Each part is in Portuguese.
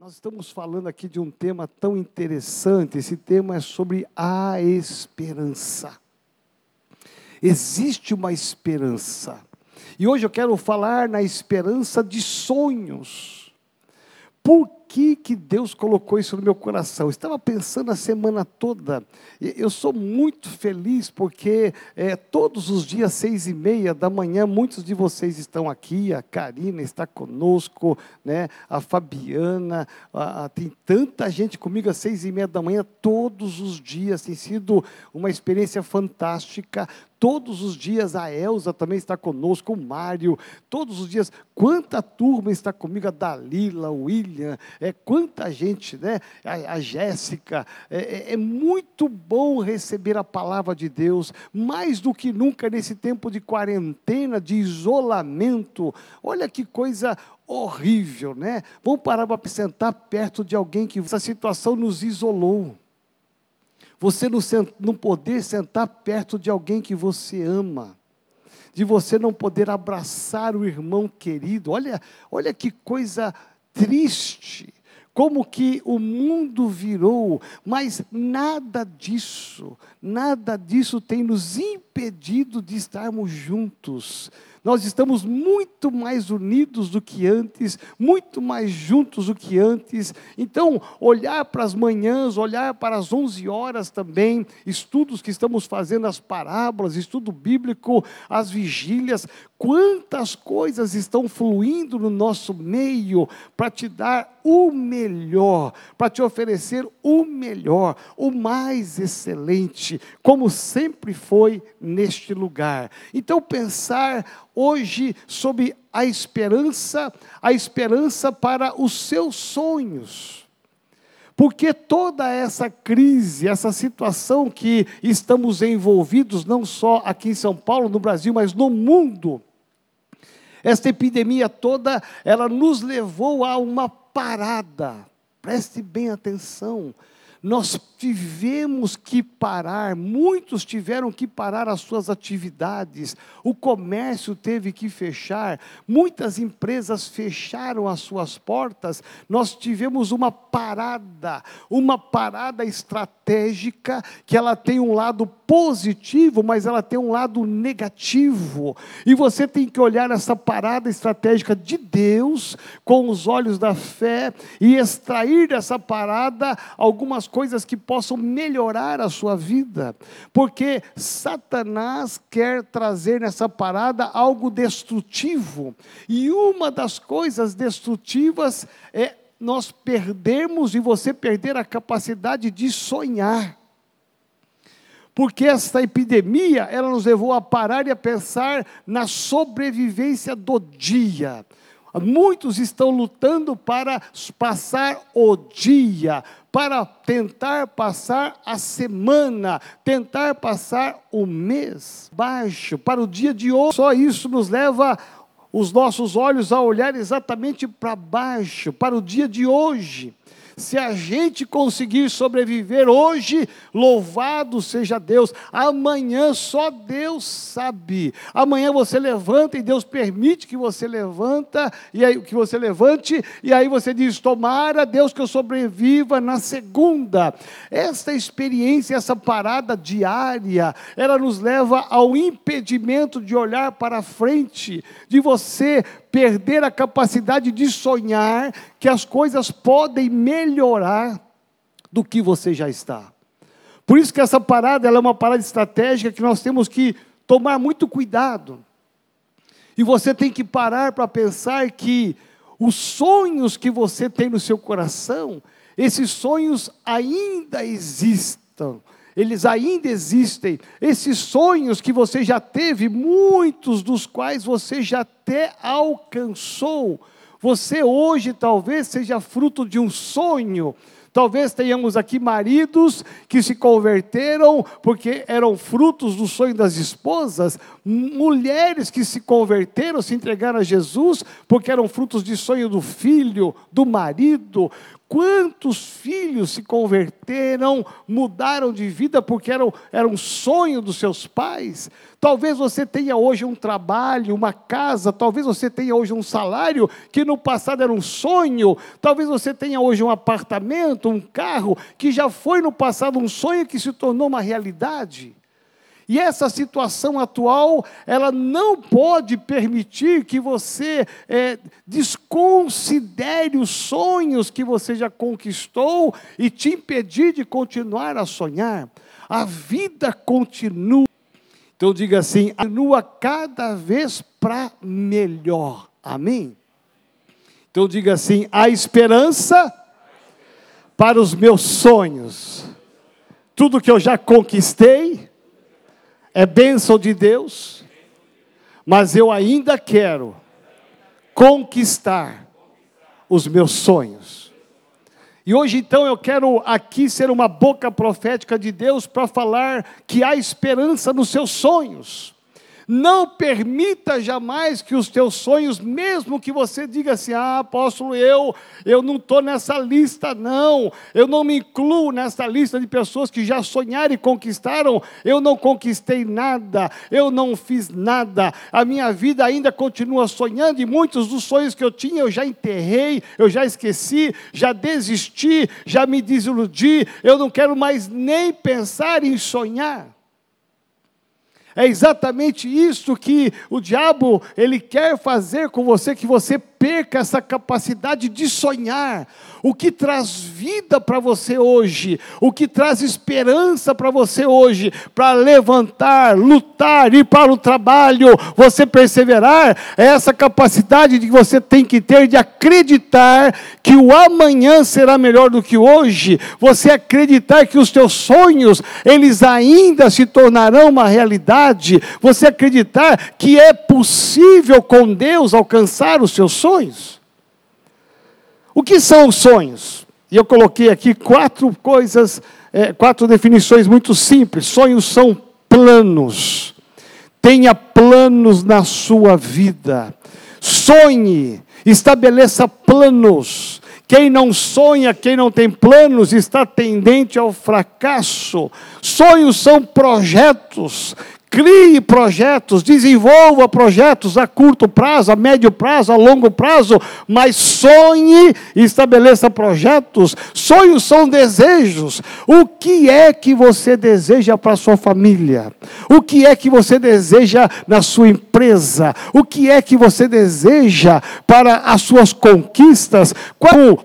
Nós estamos falando aqui de um tema tão interessante. Esse tema é sobre a esperança. Existe uma esperança. E hoje eu quero falar na esperança de sonhos. Por que, que Deus colocou isso no meu coração? Eu estava pensando a semana toda. Eu sou muito feliz porque é, todos os dias, seis e meia da manhã, muitos de vocês estão aqui. A Karina está conosco, né? a Fabiana. A, a, tem tanta gente comigo às seis e meia da manhã, todos os dias. Tem sido uma experiência fantástica. Todos os dias a Elza também está conosco, o Mário, todos os dias. Quanta turma está comigo, a Dalila, o William, é, quanta gente, né? A, a Jéssica. É, é, é muito bom receber a palavra de Deus, mais do que nunca nesse tempo de quarentena, de isolamento. Olha que coisa horrível, né? Vamos parar para sentar perto de alguém que essa situação nos isolou. Você não, não poder sentar perto de alguém que você ama, de você não poder abraçar o irmão querido. Olha, olha que coisa triste. Como que o mundo virou, mas nada disso, nada disso tem nos impedido de estarmos juntos, nós estamos muito mais unidos do que antes, muito mais juntos do que antes. Então, olhar para as manhãs, olhar para as 11 horas também, estudos que estamos fazendo, as parábolas, estudo bíblico, as vigílias, quantas coisas estão fluindo no nosso meio para te dar o melhor, para te oferecer o melhor, o mais excelente, como sempre foi neste lugar. Então, pensar hoje sobre a esperança, a esperança para os seus sonhos. Porque toda essa crise, essa situação que estamos envolvidos, não só aqui em São Paulo, no Brasil, mas no mundo, esta epidemia toda, ela nos levou a uma parada. Preste bem atenção. Nós tivemos que parar, muitos tiveram que parar as suas atividades, o comércio teve que fechar, muitas empresas fecharam as suas portas, nós tivemos uma parada, uma parada estratégica que ela tem um lado positivo, mas ela tem um lado negativo. E você tem que olhar essa parada estratégica de Deus com os olhos da fé e extrair dessa parada algumas coisas que possam melhorar a sua vida, porque Satanás quer trazer nessa parada algo destrutivo, e uma das coisas destrutivas é nós perdermos e você perder a capacidade de sonhar. Porque esta epidemia, ela nos levou a parar e a pensar na sobrevivência do dia. Muitos estão lutando para passar o dia, para tentar passar a semana, tentar passar o mês baixo, para o dia de hoje. Só isso nos leva os nossos olhos a olhar exatamente para baixo, para o dia de hoje. Se a gente conseguir sobreviver hoje, louvado seja Deus. Amanhã só Deus sabe. Amanhã você levanta e Deus permite que você levanta e aí que você levante e aí você diz: "Tomara Deus que eu sobreviva na segunda". Esta experiência, essa parada diária, ela nos leva ao impedimento de olhar para frente, de você perder a capacidade de sonhar que as coisas podem melhorar do que você já está. Por isso que essa parada é uma parada estratégica que nós temos que tomar muito cuidado. E você tem que parar para pensar que os sonhos que você tem no seu coração, esses sonhos ainda existem eles ainda existem. Esses sonhos que você já teve, muitos dos quais você já até alcançou. Você hoje talvez seja fruto de um sonho, Talvez tenhamos aqui maridos que se converteram porque eram frutos do sonho das esposas, mulheres que se converteram, se entregaram a Jesus porque eram frutos de sonho do filho, do marido. Quantos filhos se converteram, mudaram de vida porque era, era um sonho dos seus pais? Talvez você tenha hoje um trabalho, uma casa, talvez você tenha hoje um salário que no passado era um sonho, talvez você tenha hoje um apartamento, um carro que já foi no passado um sonho que se tornou uma realidade. E essa situação atual, ela não pode permitir que você é, desconsidere os sonhos que você já conquistou e te impedir de continuar a sonhar. A vida continua. Então diga assim, continua cada vez para melhor. Amém? Então diga assim, a esperança para os meus sonhos. Tudo que eu já conquistei, é bênção de Deus, mas eu ainda quero conquistar os meus sonhos. E hoje então eu quero aqui ser uma boca profética de Deus para falar que há esperança nos seus sonhos. Não permita jamais que os teus sonhos, mesmo que você diga assim, ah, apóstolo, eu, eu não estou nessa lista, não. Eu não me incluo nessa lista de pessoas que já sonharam e conquistaram. Eu não conquistei nada, eu não fiz nada. A minha vida ainda continua sonhando e muitos dos sonhos que eu tinha eu já enterrei, eu já esqueci, já desisti, já me desiludi. Eu não quero mais nem pensar em sonhar. É exatamente isso que o diabo ele quer fazer com você, que você perca essa capacidade de sonhar. O que traz vida para você hoje, o que traz esperança para você hoje, para levantar, lutar, ir para o trabalho, você perseverar, é essa capacidade que você tem que ter de acreditar que o amanhã será melhor do que hoje, você acreditar que os teus sonhos, eles ainda se tornarão uma realidade, você acreditar que é possível com Deus alcançar os seus sonhos sonhos. O que são os sonhos? E eu coloquei aqui quatro coisas, é, quatro definições muito simples. Sonhos são planos. Tenha planos na sua vida. Sonhe, estabeleça planos. Quem não sonha, quem não tem planos, está tendente ao fracasso. Sonhos são projetos Crie projetos, desenvolva projetos a curto prazo, a médio prazo, a longo prazo, mas sonhe e estabeleça projetos. Sonhos são desejos. O que é que você deseja para a sua família? O que é que você deseja na sua empresa? O que é que você deseja para as suas conquistas? Qual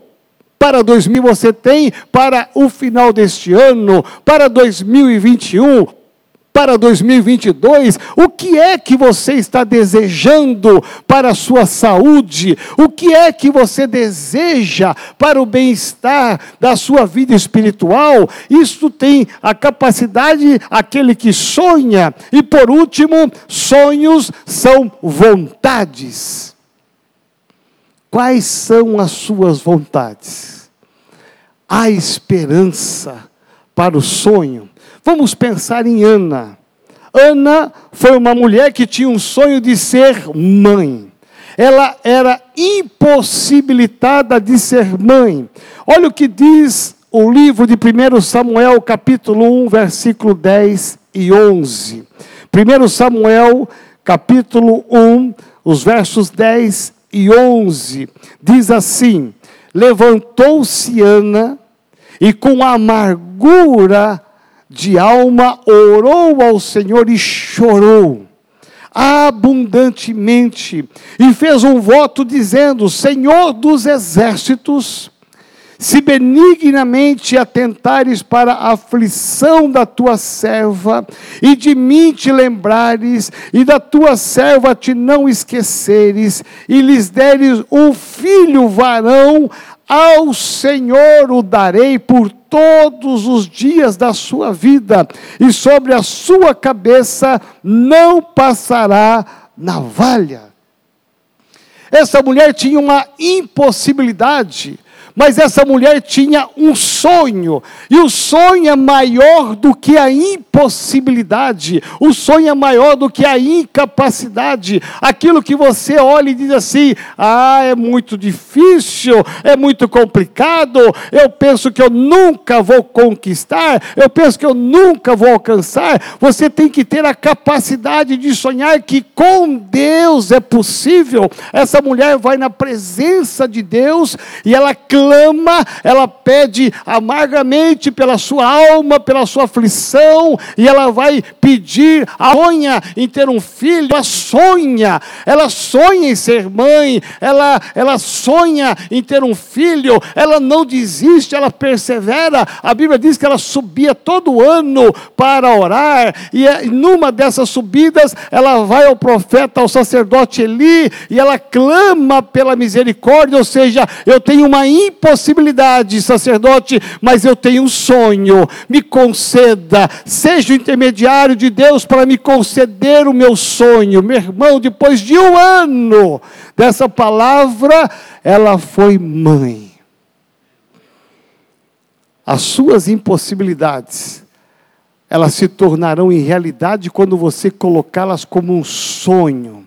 para 2000 você tem para o final deste ano, para 2021, para 2022, o que é que você está desejando para a sua saúde? O que é que você deseja para o bem-estar da sua vida espiritual? Isso tem a capacidade aquele que sonha. E por último, sonhos são vontades. Quais são as suas vontades? Há esperança para o sonho Vamos pensar em Ana. Ana foi uma mulher que tinha um sonho de ser mãe. Ela era impossibilitada de ser mãe. Olha o que diz o livro de 1 Samuel, capítulo 1, versículo 10 e 11. 1 Samuel, capítulo 1, os versos 10 e 11, diz assim: Levantou-se Ana e com amargura de alma orou ao Senhor e chorou abundantemente e fez um voto dizendo: Senhor dos exércitos, se benignamente atentares para a aflição da tua serva, e de mim te lembrares, e da tua serva te não esqueceres, e lhes deres um filho varão, ao Senhor o darei por todos os dias da sua vida, e sobre a sua cabeça não passará navalha. Essa mulher tinha uma impossibilidade, Mas essa mulher tinha um sonho, e o sonho é maior do que a impossibilidade, o sonho é maior do que a incapacidade. Aquilo que você olha e diz assim: ah, é muito difícil, é muito complicado, eu penso que eu nunca vou conquistar, eu penso que eu nunca vou alcançar. Você tem que ter a capacidade de sonhar que com Deus é possível. Essa mulher vai na presença de Deus e ela clama clama, ela pede amargamente pela sua alma, pela sua aflição, e ela vai pedir, a sonha em ter um filho, ela sonha, ela sonha em ser mãe, ela, ela sonha em ter um filho, ela não desiste, ela persevera. A Bíblia diz que ela subia todo ano para orar, e é, numa dessas subidas, ela vai ao profeta, ao sacerdote Eli, e ela clama pela misericórdia, ou seja, eu tenho uma impossibilidade, sacerdote, mas eu tenho um sonho. Me conceda, seja o intermediário de Deus para me conceder o meu sonho. Meu irmão, depois de um ano dessa palavra, ela foi mãe. As suas impossibilidades, elas se tornarão em realidade quando você colocá-las como um sonho.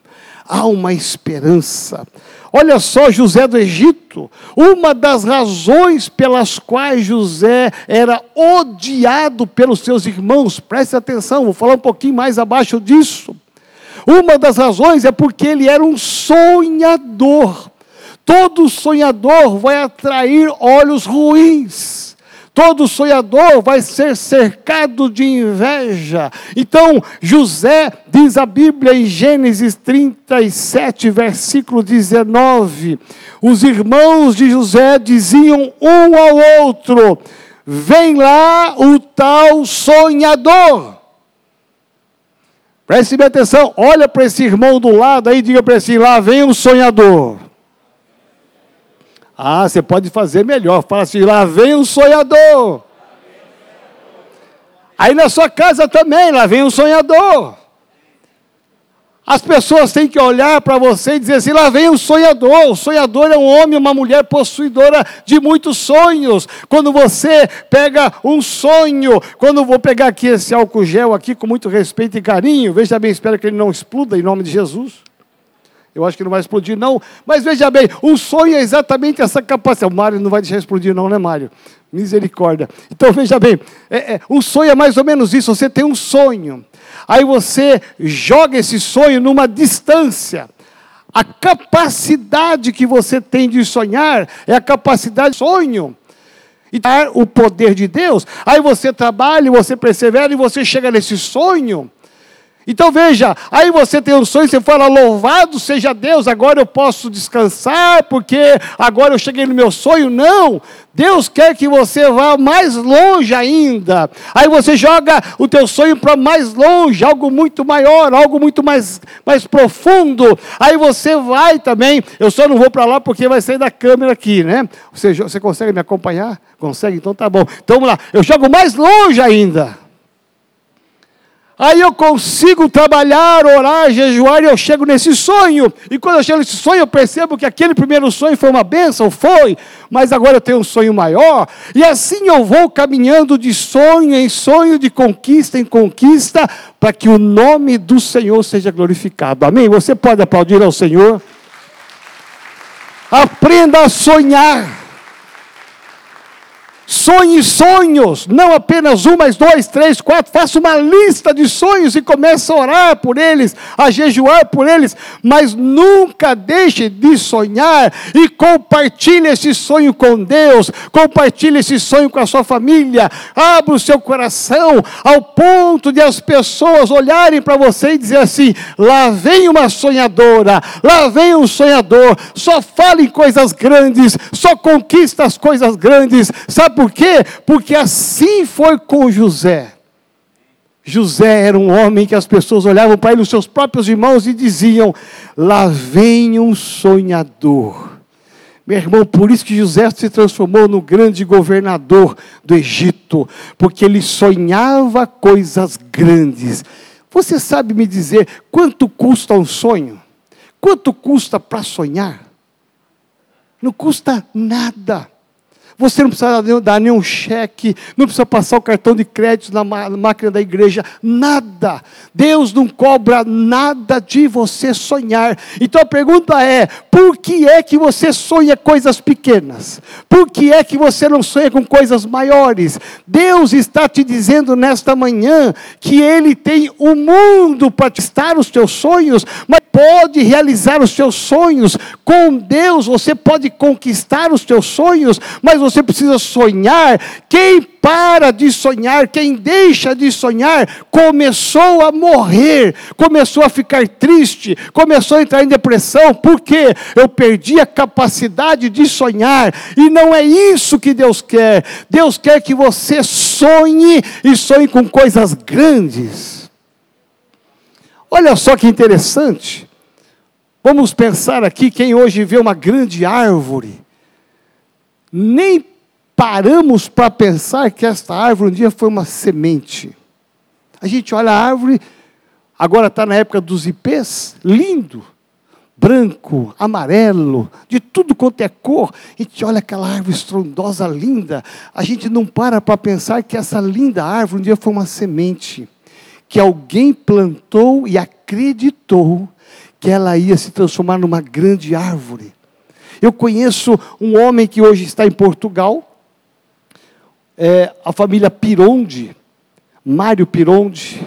Há uma esperança. Olha só José do Egito, uma das razões pelas quais José era odiado pelos seus irmãos, preste atenção, vou falar um pouquinho mais abaixo disso. Uma das razões é porque ele era um sonhador. Todo sonhador vai atrair olhos ruins. Todo sonhador vai ser cercado de inveja. Então, José, diz a Bíblia em Gênesis 37, versículo 19: os irmãos de José diziam um ao outro: Vem lá o tal sonhador. Preste bem atenção, olha para esse irmão do lado aí, diga para ele assim: lá vem o sonhador. Ah, você pode fazer melhor. Fala assim: lá vem um sonhador. Aí na sua casa também, lá vem um sonhador. As pessoas têm que olhar para você e dizer assim: lá vem um sonhador. O sonhador é um homem, uma mulher possuidora de muitos sonhos. Quando você pega um sonho, quando eu vou pegar aqui esse álcool gel aqui com muito respeito e carinho, veja bem, espero que ele não exploda em nome de Jesus. Eu acho que não vai explodir, não. Mas veja bem, o sonho é exatamente essa capacidade. O Mário não vai deixar explodir, não, né, Mário? Misericórdia. Então, veja bem, é, é, o sonho é mais ou menos isso. Você tem um sonho, aí você joga esse sonho numa distância. A capacidade que você tem de sonhar é a capacidade de sonho. E o poder de Deus. Aí você trabalha, você persevera e você chega nesse sonho. Então veja, aí você tem um sonho, você fala, louvado seja Deus, agora eu posso descansar, porque agora eu cheguei no meu sonho. Não, Deus quer que você vá mais longe ainda. Aí você joga o teu sonho para mais longe, algo muito maior, algo muito mais, mais profundo. Aí você vai também, eu só não vou para lá porque vai sair da câmera aqui, né? Você, você consegue me acompanhar? Consegue? Então tá bom. Então vamos lá, eu jogo mais longe ainda. Aí eu consigo trabalhar, orar, jejuar e eu chego nesse sonho. E quando eu chego nesse sonho, eu percebo que aquele primeiro sonho foi uma bênção, foi, mas agora eu tenho um sonho maior. E assim eu vou caminhando de sonho em sonho, de conquista em conquista, para que o nome do Senhor seja glorificado. Amém? Você pode aplaudir ao Senhor? Aprenda a sonhar. Sonhe sonhos, não apenas um, mas dois, três, quatro. Faça uma lista de sonhos e comece a orar por eles, a jejuar por eles, mas nunca deixe de sonhar e compartilhe esse sonho com Deus, compartilhe esse sonho com a sua família. Abra o seu coração ao ponto de as pessoas olharem para você e dizer assim: lá vem uma sonhadora, lá vem um sonhador. Só fala em coisas grandes, só conquista as coisas grandes. Sabe por quê? Porque assim foi com José. José era um homem que as pessoas olhavam para ele, os seus próprios irmãos, e diziam: Lá vem um sonhador. Meu irmão, por isso que José se transformou no grande governador do Egito, porque ele sonhava coisas grandes. Você sabe me dizer quanto custa um sonho? Quanto custa para sonhar? Não custa nada. Você não precisa dar nenhum cheque, não precisa passar o cartão de crédito na máquina da igreja, nada. Deus não cobra nada de você sonhar. Então a pergunta é: por que é que você sonha coisas pequenas? Por que é que você não sonha com coisas maiores? Deus está te dizendo nesta manhã que Ele tem o mundo para testar os teus sonhos, mas pode realizar os teus sonhos. Com Deus você pode conquistar os teus sonhos, mas você precisa sonhar. Quem para de sonhar, quem deixa de sonhar, começou a morrer, começou a ficar triste, começou a entrar em depressão, porque eu perdi a capacidade de sonhar, e não é isso que Deus quer. Deus quer que você sonhe e sonhe com coisas grandes. Olha só que interessante. Vamos pensar aqui quem hoje vê uma grande árvore, nem paramos para pensar que esta árvore um dia foi uma semente. A gente olha a árvore, agora está na época dos ipês, lindo, branco, amarelo, de tudo quanto é cor. A gente olha aquela árvore estrondosa, linda. A gente não para para pensar que essa linda árvore um dia foi uma semente que alguém plantou e acreditou que ela ia se transformar numa grande árvore. Eu conheço um homem que hoje está em Portugal, é, a família Pironde, Mário Pironde,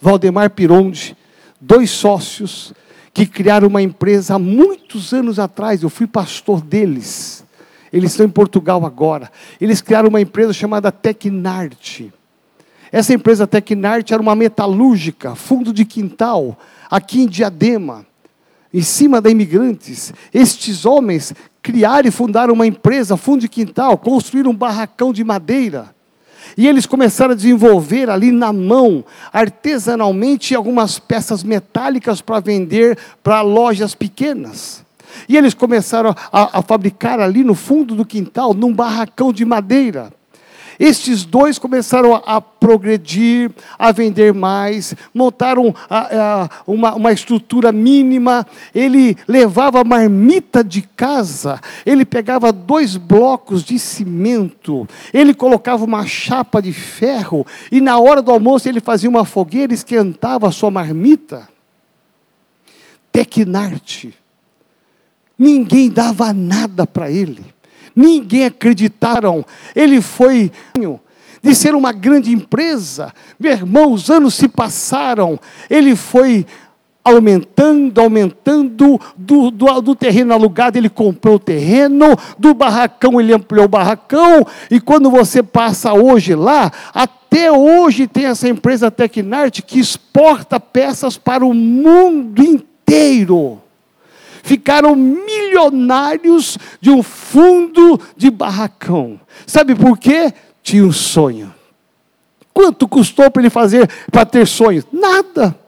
Valdemar Pironde, dois sócios que criaram uma empresa há muitos anos atrás. Eu fui pastor deles. Eles estão em Portugal agora. Eles criaram uma empresa chamada Tecnarte. Essa empresa Tecnarte era uma metalúrgica, fundo de quintal, aqui em Diadema em cima da imigrantes. Estes homens criaram e fundaram uma empresa, fundo de quintal, construíram um barracão de madeira. E eles começaram a desenvolver ali na mão, artesanalmente, algumas peças metálicas para vender para lojas pequenas. E eles começaram a, a, fabricar ali no fundo do quintal, num barracão de madeira. Estes dois começaram a, progredir, a vender mais, montaram a, a, uma, uma estrutura mínima. Ele levava marmita de casa, ele pegava dois blocos de cimento, ele colocava uma chapa de ferro, e na hora do almoço ele fazia uma fogueira, esquentava a sua marmita. Tecnarte. Ninguém dava nada para ele ninguém acreditaram. Ele foi de ser uma grande empresa. Meu irmão, os anos se passaram. Ele foi aumentando, aumentando, do, do, do, terreno alugado ele comprou o terreno, do barracão ele ampliou o barracão, e quando você passa hoje lá, até hoje tem essa empresa Tecnart que exporta peças para o mundo inteiro ficaram milionários de um fundo de barracão. Sabe por quê? Tinha um sonho. Quanto custou para ele fazer, para ter sonhos? Nada.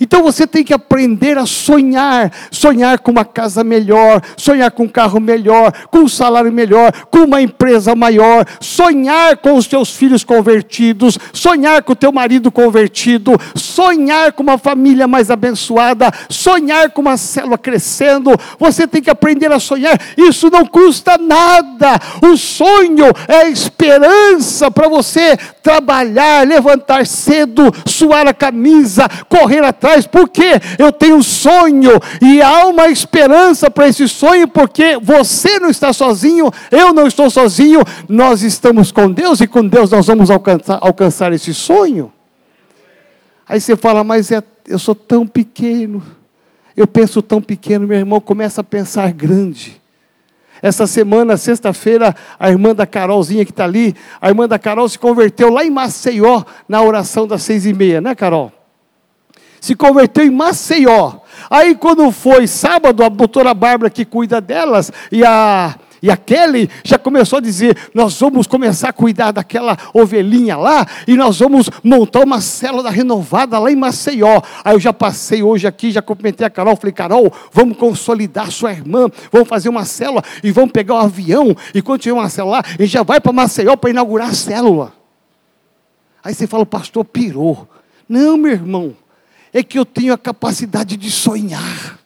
Então você tem que aprender a sonhar, sonhar com uma casa melhor, sonhar com um carro melhor, com um salário melhor, com uma empresa maior, sonhar com os teus filhos convertidos, sonhar com o teu marido convertido, sonhar com uma família mais abençoada, sonhar com uma célula crescendo. Você tem que aprender a sonhar. Isso não custa nada. O sonho é a esperança para você trabalhar, levantar cedo, suar a camisa, correr atrás atrás, porque eu tenho um sonho e há uma esperança para esse sonho, porque você não está sozinho, eu não estou sozinho, nós estamos com Deus e com Deus nós vamos alcançar, alcançar esse sonho. Aí você fala, mas é, eu sou tão pequeno, eu penso tão pequeno, meu irmão começa a pensar grande. Essa semana, sexta-feira, a irmã da Carolzinha que está ali, a irmã da Carol se converteu lá em Maceió, na oração das seis e meia, né, Carol? Se converteu em Maceió. Aí quando foi sábado, a doutora Bárbara que cuida delas e a e a Kelly já começou a dizer: nós vamos começar a cuidar daquela ovelhinha lá, e nós vamos montar uma célula renovada lá em Maceió. Aí eu já passei hoje aqui, já cumprimentei a Carol, falei: Carol, vamos consolidar sua irmã, vamos fazer uma célula e vamos pegar o um avião, e quando tiver uma célula lá, a gente já vai para Maceió para inaugurar a célula. Aí você fala: o pastor pirou. Não, meu irmão, é que eu tenho a capacidade de sonhar.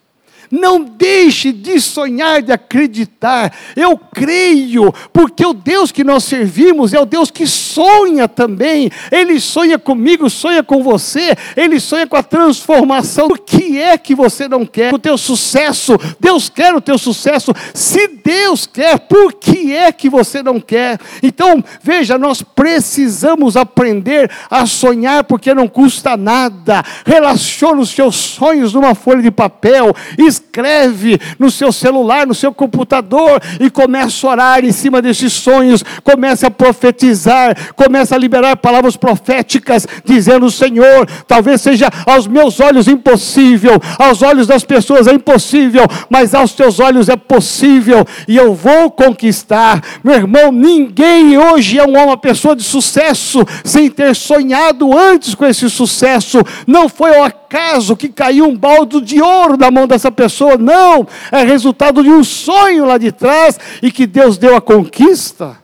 Não deixe de sonhar, de acreditar. Eu creio, porque o Deus que nós servimos é o Deus que sonha também. Ele sonha comigo, sonha com você, ele sonha com a transformação. O que é que você não quer? O teu sucesso. Deus quer o teu sucesso. Se Deus quer, por que é que você não quer? Então, veja, nós precisamos aprender a sonhar porque não custa nada. Relaciona os seus sonhos numa folha de papel, escreve no seu celular, no seu computador e começa a orar em cima desses sonhos, começa a profetizar, começa a liberar palavras proféticas, dizendo: Senhor, talvez seja aos meus olhos impossível, aos olhos das pessoas é impossível, mas aos teus olhos é possível e eu vou conquistar. Meu irmão, ninguém hoje é uma pessoa de sucesso sem ter sonhado antes com esse sucesso. Não foi ao acaso que caiu um baldo de ouro na mão dessa pessoa, não, é resultado de um sonho lá de trás e que Deus deu a conquista.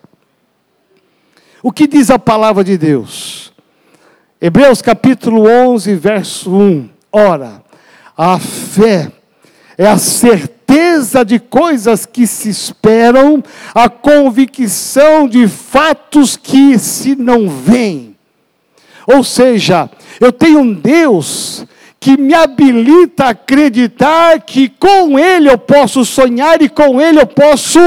O que diz a palavra de Deus? Hebreus capítulo 11, verso 1. Ora, a fé é a certeza de coisas que se esperam, a convicção de fatos que se não veem. Ou seja, eu tenho um Deus que me habilita a acreditar que com Ele eu posso sonhar e com Ele eu posso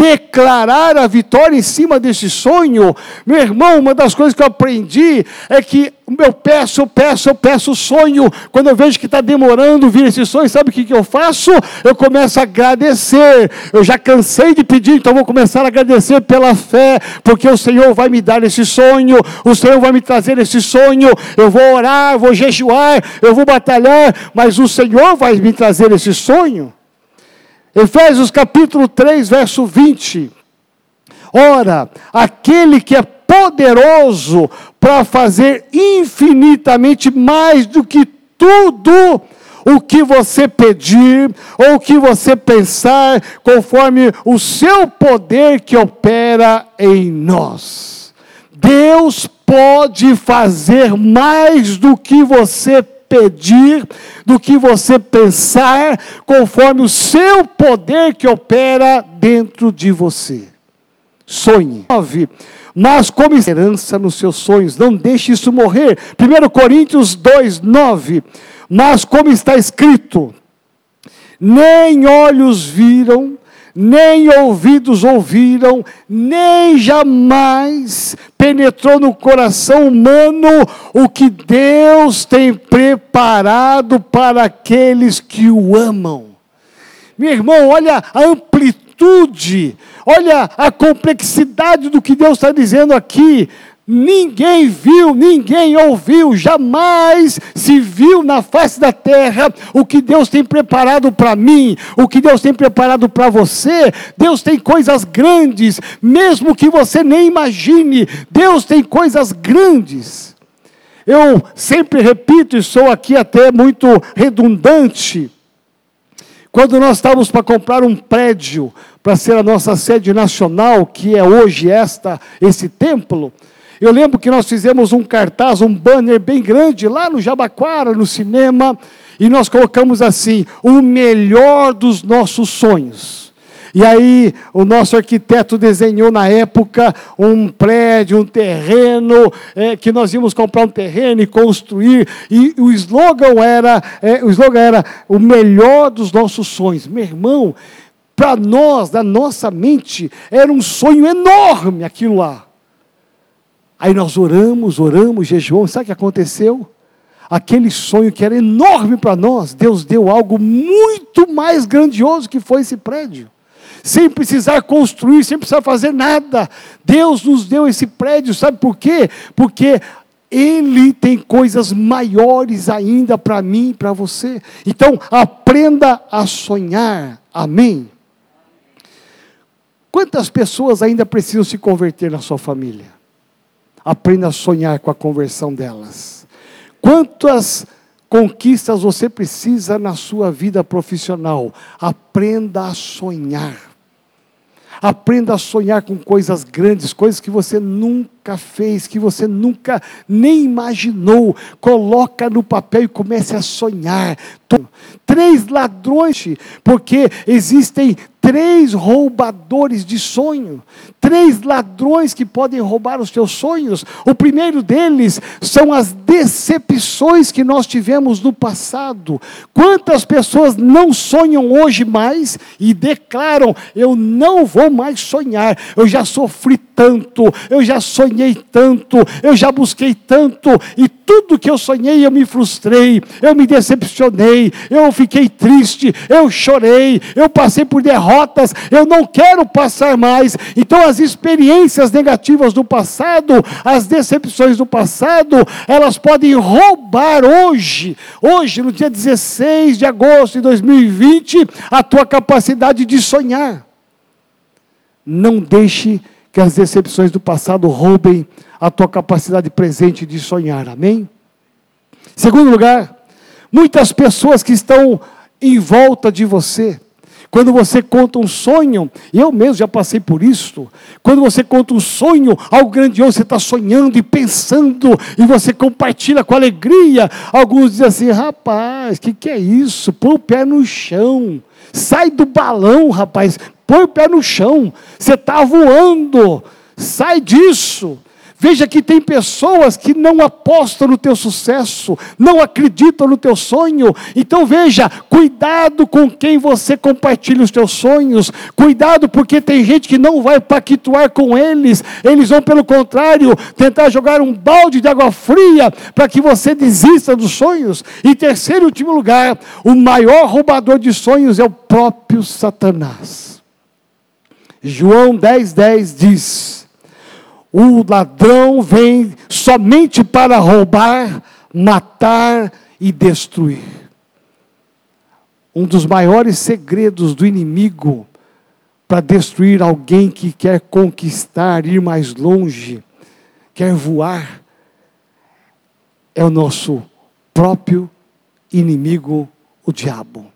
declarar a vitória em cima desse sonho. Meu irmão, uma das coisas que eu aprendi é que eu peço, eu peço, eu peço sonho. Quando eu vejo que está demorando vir esse sonho, sabe o que, que eu faço? Eu começo a agradecer. Eu já cansei de pedir, então vou começar a agradecer pela fé, porque o Senhor vai me dar esse sonho, o Senhor vai me trazer esse sonho. Eu vou orar, vou jejuar, eu vou batalhar, mas o Senhor vai me trazer esse sonho. Efésios capítulo 3, verso 20. Ora, aquele que é poderoso para fazer infinitamente mais do que tudo o que você pedir ou o que você pensar, conforme o seu poder que opera em nós. Deus pode fazer mais do que você pedir, do que você pensar, conforme o seu poder que opera dentro de você. Sonhe. 9. Mas como esperança nos seus sonhos, não deixe isso morrer. 1 Coríntios 2, 9. Mas como está escrito, nem olhos viram, nem ouvidos ouviram, nem jamais penetrou no coração humano o que Deus tem preparado para aqueles que o amam. Meu irmão, olha a amplitude, olha a complexidade do que Deus está dizendo aqui. Ninguém viu, ninguém ouviu, jamais se viu na face da terra o que Deus tem preparado para mim, o que Deus tem preparado para você. Deus tem coisas grandes, mesmo que você nem imagine. Deus tem coisas grandes. Eu sempre repito, e sou aqui até muito redundante. Quando nós estávamos para comprar um prédio para ser a nossa sede nacional, que é hoje esta esse templo, eu lembro que nós fizemos um cartaz, um banner bem grande lá no Jabaquara, no cinema, e nós colocamos assim: o melhor dos nossos sonhos. E aí, o nosso arquiteto desenhou na época um prédio, um terreno, é, que nós íamos comprar um terreno e construir. E o slogan era, é, o slogan era o melhor dos nossos sonhos. Meu irmão, para nós, da nossa mente, era um sonho enorme aquilo lá. Aí nós oramos, oramos, jejuamos, sabe o que aconteceu? Aquele sonho que era enorme para nós, Deus deu algo muito mais grandioso que foi esse prédio. Sem precisar construir, sem precisar fazer nada. Deus nos deu esse prédio, sabe por quê? Porque ele tem coisas maiores ainda para mim e para você. Então, aprenda a sonhar. Amém? Quantas pessoas ainda precisam se converter na sua família? Aprenda a sonhar com a conversão delas. Quantas conquistas você precisa na sua vida profissional? Aprenda a sonhar. Aprenda a sonhar com coisas grandes, coisas que você nunca fez, que você nunca nem imaginou. Coloca no papel e comece a sonhar. Três ladrões, porque existem três roubadores de sonho, três ladrões que podem roubar os teus sonhos. O primeiro deles são as decepções que nós tivemos no passado. Quantas pessoas não sonham hoje mais e declaram: Eu não vou mais sonhar, eu já sofri tanto, eu já sonhei tanto, eu já busquei tanto, e tudo que eu sonhei eu me frustrei, eu me decepcionei, eu fiquei triste, eu chorei, eu passei por derrotas, eu não quero passar mais. Então, as experiências negativas do passado, as decepções do passado, elas podem roubar hoje, hoje, no dia 16 de agosto de 2020, a tua capacidade de sonhar. Não deixe que as decepções do passado roubem a tua capacidade presente de sonhar. Amém? Segundo lugar, muitas pessoas que estão em volta de você, quando você conta um sonho, eu mesmo já passei por isso. Quando você conta um sonho, algo grandioso, você está sonhando e pensando, e você compartilha com alegria. Alguns dizem assim: rapaz, o que, que é isso? Põe o pé no chão, sai do balão, rapaz, põe o pé no chão, você está voando, sai disso. Veja que tem pessoas que não apostam no teu sucesso, não acreditam no teu sonho. Então veja, cuidado com quem você compartilha os teus sonhos. Cuidado porque tem gente que não vai pactuar com eles. Eles vão pelo contrário tentar jogar um balde de água fria para que você desista dos sonhos. E terceiro e último lugar, o maior roubador de sonhos é o próprio Satanás. João 10:10 10 diz: o ladrão vem somente para roubar, matar e destruir. Um dos maiores segredos do inimigo para destruir alguém que quer conquistar, ir mais longe, quer voar, é o nosso próprio inimigo, o diabo.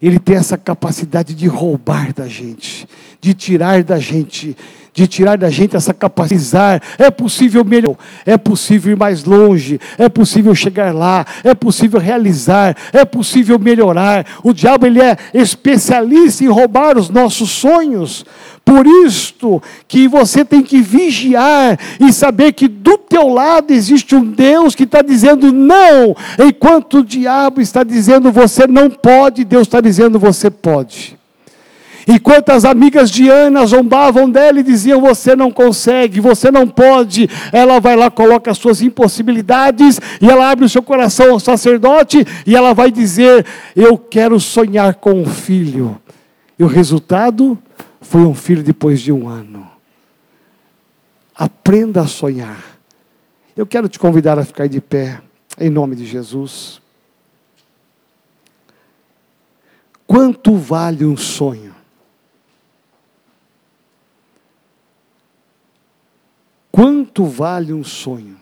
Ele tem essa capacidade de roubar da gente, de tirar da gente, de tirar da gente essa capacidade. É possível melhorar, é possível ir mais longe, é possível chegar lá, é possível realizar, é possível melhorar. O diabo ele é especialista em roubar os nossos sonhos. Por isto que você tem que vigiar e saber que do teu lado existe um Deus que está dizendo não, enquanto o diabo está dizendo você não pode, Deus está dizendo você pode. Enquanto as amigas de Ana zombavam dela e diziam: Você não consegue, você não pode, ela vai lá, coloca as suas impossibilidades e ela abre o seu coração ao sacerdote e ela vai dizer: Eu quero sonhar com um filho. E o resultado foi um filho depois de um ano. Aprenda a sonhar. Eu quero te convidar a ficar de pé, em nome de Jesus. Quanto vale um sonho? Quanto vale um sonho?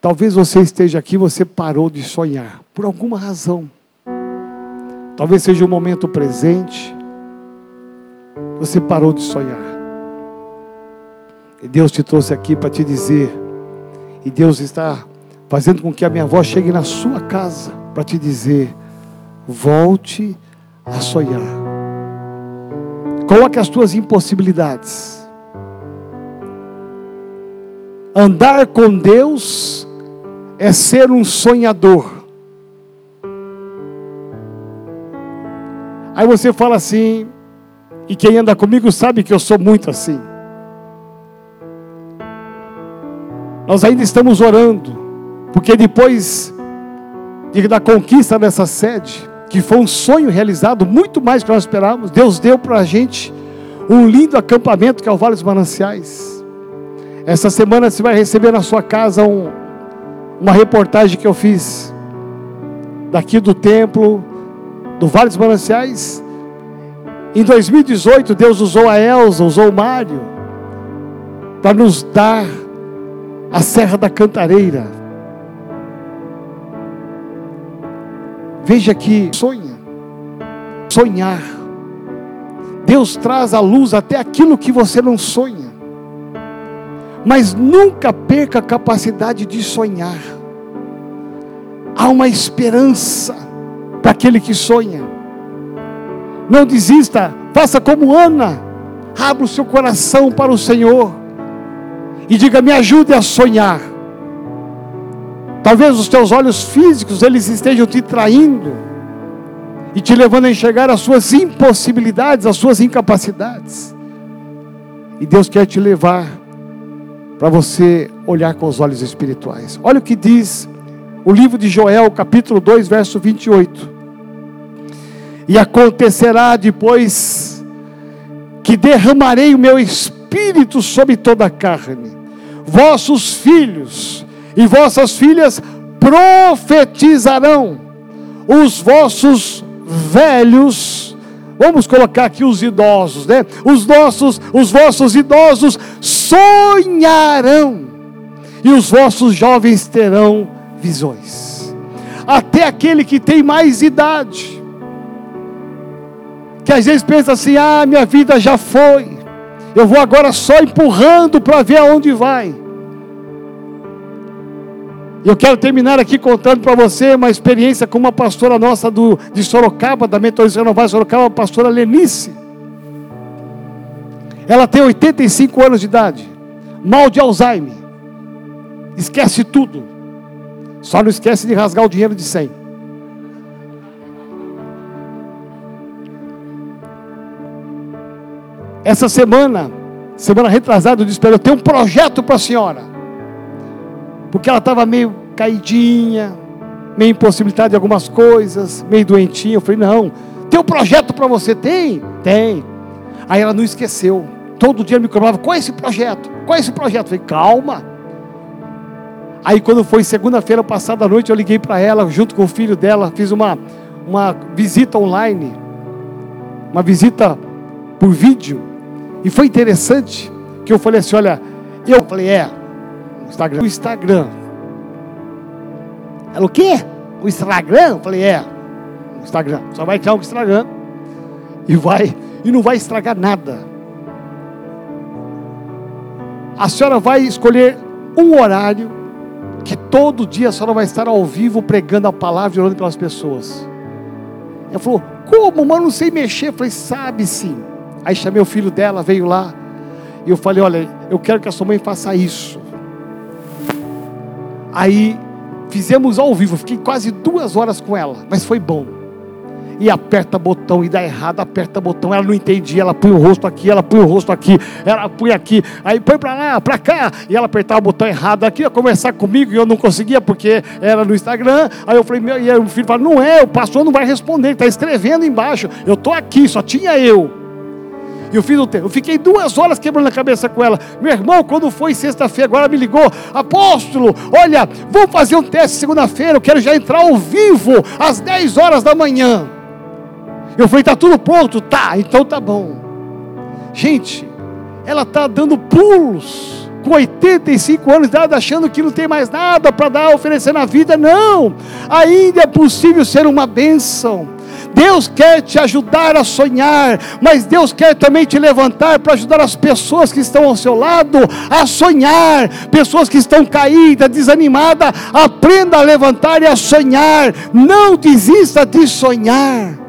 Talvez você esteja aqui, você parou de sonhar, por alguma razão. Talvez seja o momento presente, você parou de sonhar. E Deus te trouxe aqui para te dizer, e Deus está fazendo com que a minha voz chegue na sua casa para te dizer: volte a sonhar. Coloque as tuas impossibilidades Andar com Deus é ser um sonhador. Aí você fala assim, e quem anda comigo sabe que eu sou muito assim. Nós ainda estamos orando, porque depois da conquista dessa sede, que foi um sonho realizado, muito mais do que nós esperávamos, Deus deu para a gente um lindo acampamento que é o Vale dos Mananciais. Essa semana você vai receber na sua casa um, uma reportagem que eu fiz daqui do templo, do Vale dos Mananciais. Em 2018, Deus usou a Elza, usou o Mário, para nos dar a Serra da Cantareira. Veja que sonha, sonhar. Deus traz à luz até aquilo que você não sonha. Mas nunca perca a capacidade de sonhar. Há uma esperança para aquele que sonha. Não desista, faça como Ana. Abra o seu coração para o Senhor e diga: "Me ajude a sonhar". Talvez os teus olhos físicos eles estejam te traindo e te levando a enxergar as suas impossibilidades, as suas incapacidades. E Deus quer te levar para você olhar com os olhos espirituais. Olha o que diz o livro de Joel, capítulo 2, verso 28. E acontecerá depois que derramarei o meu espírito sobre toda a carne. Vossos filhos e vossas filhas profetizarão. Os vossos velhos, vamos colocar aqui os idosos, né? Os nossos, os vossos idosos sonharão e os vossos jovens terão visões. Até aquele que tem mais idade, que às vezes pensa assim: ah, minha vida já foi, eu vou agora só empurrando para ver aonde vai. Eu quero terminar aqui contando para você uma experiência com uma pastora nossa do, de Sorocaba, da Metodista Renovada Sorocaba, a pastora Lenice. Ela tem 85 anos de idade, mal de Alzheimer, esquece tudo, só não esquece de rasgar o dinheiro de 100. Essa semana, semana retrasada, eu disse para ela: Eu tenho um projeto para a senhora porque ela estava meio caidinha, meio impossibilitada de algumas coisas, meio doentinha. Eu falei: não, tem um projeto para você? Tem? Tem. Aí ela não esqueceu. Todo dia me cobrava: qual é esse projeto? Qual é esse projeto? Eu falei: calma. Aí quando foi segunda-feira passada à noite, eu liguei para ela, junto com o filho dela, fiz uma, uma visita online, uma visita por vídeo. E foi interessante que eu falei assim: olha, eu falei, é, Instagram. O Instagram. Ela, o quê? O Instagram? Eu falei, é. O Instagram. Só vai criar um Instagram. E vai. E não vai estragar nada. A senhora vai escolher um horário que todo dia a senhora vai estar ao vivo pregando a palavra e orando pelas pessoas. Ela falou, como? Mas não sei mexer. Eu falei, sabe sim. Aí chamei o filho dela, veio lá. E eu falei, olha, eu quero que a sua mãe faça isso. Aí fizemos ao vivo, fiquei quase duas horas com ela, mas foi bom. E aperta botão e dá errado, aperta botão. Ela não entendia, ela põe o rosto aqui, ela põe o rosto aqui, ela põe aqui, aí põe para lá, para cá, e ela apertava o botão errado. Aqui ia conversar comigo e eu não conseguia porque era no Instagram. Aí eu falei, meu, e aí o filho falou: não é, o pastor não vai responder, ele está escrevendo embaixo. Eu estou aqui, só tinha eu. E eu fiz o tempo. Eu fiquei duas horas quebrando a cabeça com ela. Meu irmão, quando foi sexta-feira, agora me ligou. Apóstolo, olha, vamos fazer um teste segunda-feira. Eu quero já entrar ao vivo às 10 horas da manhã. Eu falei, tá tudo pronto? Tá, então tá bom. Gente, ela está dando pulos com 85 anos de idade, achando que não tem mais nada para dar, oferecer na vida. Não, ainda é possível ser uma bênção. Deus quer te ajudar a sonhar, mas Deus quer também te levantar para ajudar as pessoas que estão ao seu lado a sonhar, pessoas que estão caídas, desanimadas, aprenda a levantar e a sonhar, não desista de sonhar.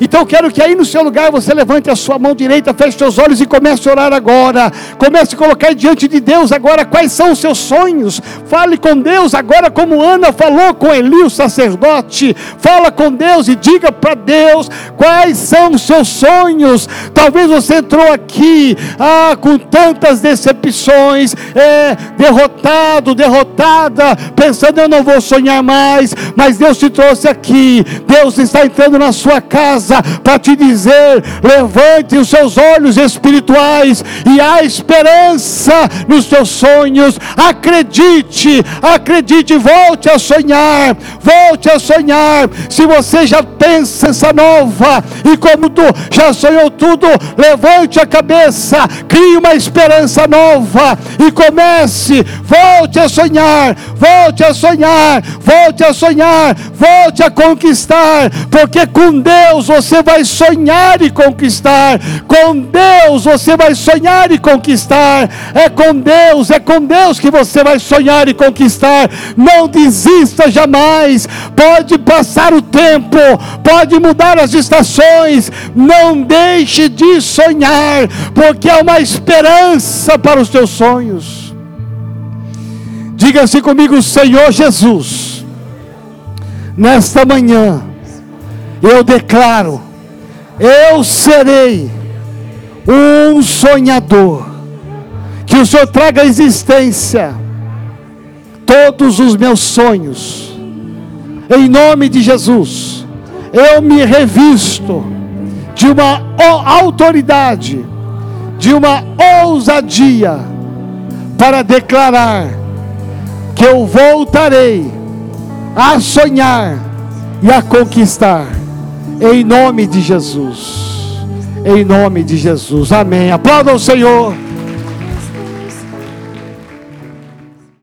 Então eu quero que aí no seu lugar você levante a sua mão direita, feche seus olhos e comece a orar agora. Comece a colocar diante de Deus agora quais são os seus sonhos. Fale com Deus agora, como Ana falou com Eli, o sacerdote. Fala com Deus e diga para Deus quais são os seus sonhos. Talvez você entrou aqui ah, com tantas decepções, é, derrotado, derrotada, pensando eu não vou sonhar mais, mas Deus te trouxe aqui. Deus está entrando na sua casa casa para te dizer: levante os seus olhos espirituais e há esperança nos seus sonhos. Acredite, acredite, volte a sonhar, volte a sonhar. Se você já pensa essa nova e como tu já sonhou tudo, levante a cabeça, crie uma esperança nova e comece. Volte a sonhar, volte a sonhar, volte a sonhar, volte a conquistar, porque com Deus você vai sonhar e conquistar. Com Deus você vai sonhar e conquistar. É com Deus, é com Deus que você vai sonhar e conquistar. Não desista jamais. Pode passar o tempo, pode mudar as estações. Não deixe de sonhar, porque há uma esperança para os teus sonhos. Diga assim comigo, Senhor Jesus, nesta manhã, eu declaro, eu serei um sonhador, que o Senhor traga à existência todos os meus sonhos, em nome de Jesus, eu me revisto de uma autoridade, de uma ousadia, para declarar que eu voltarei a sonhar e a conquistar, em nome de Jesus. Em nome de Jesus, amém. Aplauda o Senhor.